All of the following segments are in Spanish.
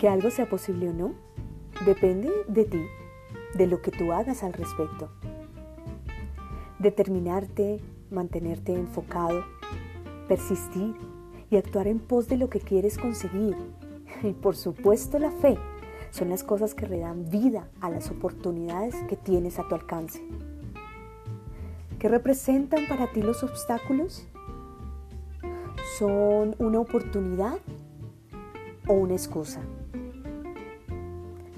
Que algo sea posible o no, depende de ti, de lo que tú hagas al respecto. Determinarte, mantenerte enfocado, persistir y actuar en pos de lo que quieres conseguir. Y por supuesto la fe son las cosas que le dan vida a las oportunidades que tienes a tu alcance. ¿Qué representan para ti los obstáculos? ¿Son una oportunidad o una excusa?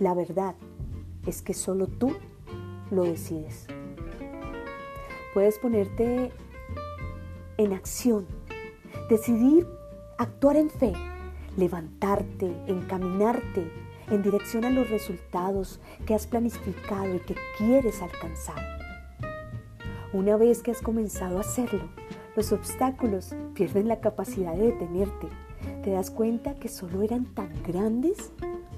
La verdad es que solo tú lo decides. Puedes ponerte en acción, decidir actuar en fe, levantarte, encaminarte en dirección a los resultados que has planificado y que quieres alcanzar. Una vez que has comenzado a hacerlo, los obstáculos pierden la capacidad de detenerte. Te das cuenta que solo eran tan grandes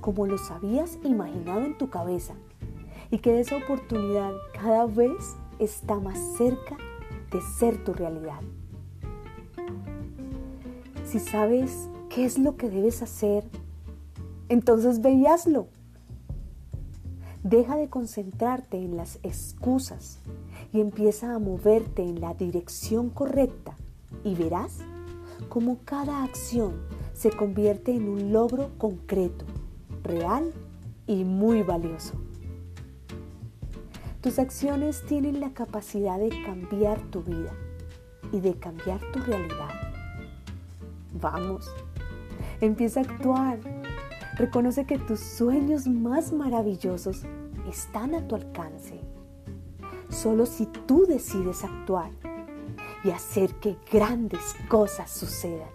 como los habías imaginado en tu cabeza y que esa oportunidad cada vez está más cerca de ser tu realidad. Si sabes qué es lo que debes hacer, entonces ve. Deja de concentrarte en las excusas y empieza a moverte en la dirección correcta y verás cómo cada acción se convierte en un logro concreto, real y muy valioso. Tus acciones tienen la capacidad de cambiar tu vida y de cambiar tu realidad. Vamos, empieza a actuar Reconoce que tus sueños más maravillosos están a tu alcance. Solo si tú decides actuar y hacer que grandes cosas sucedan.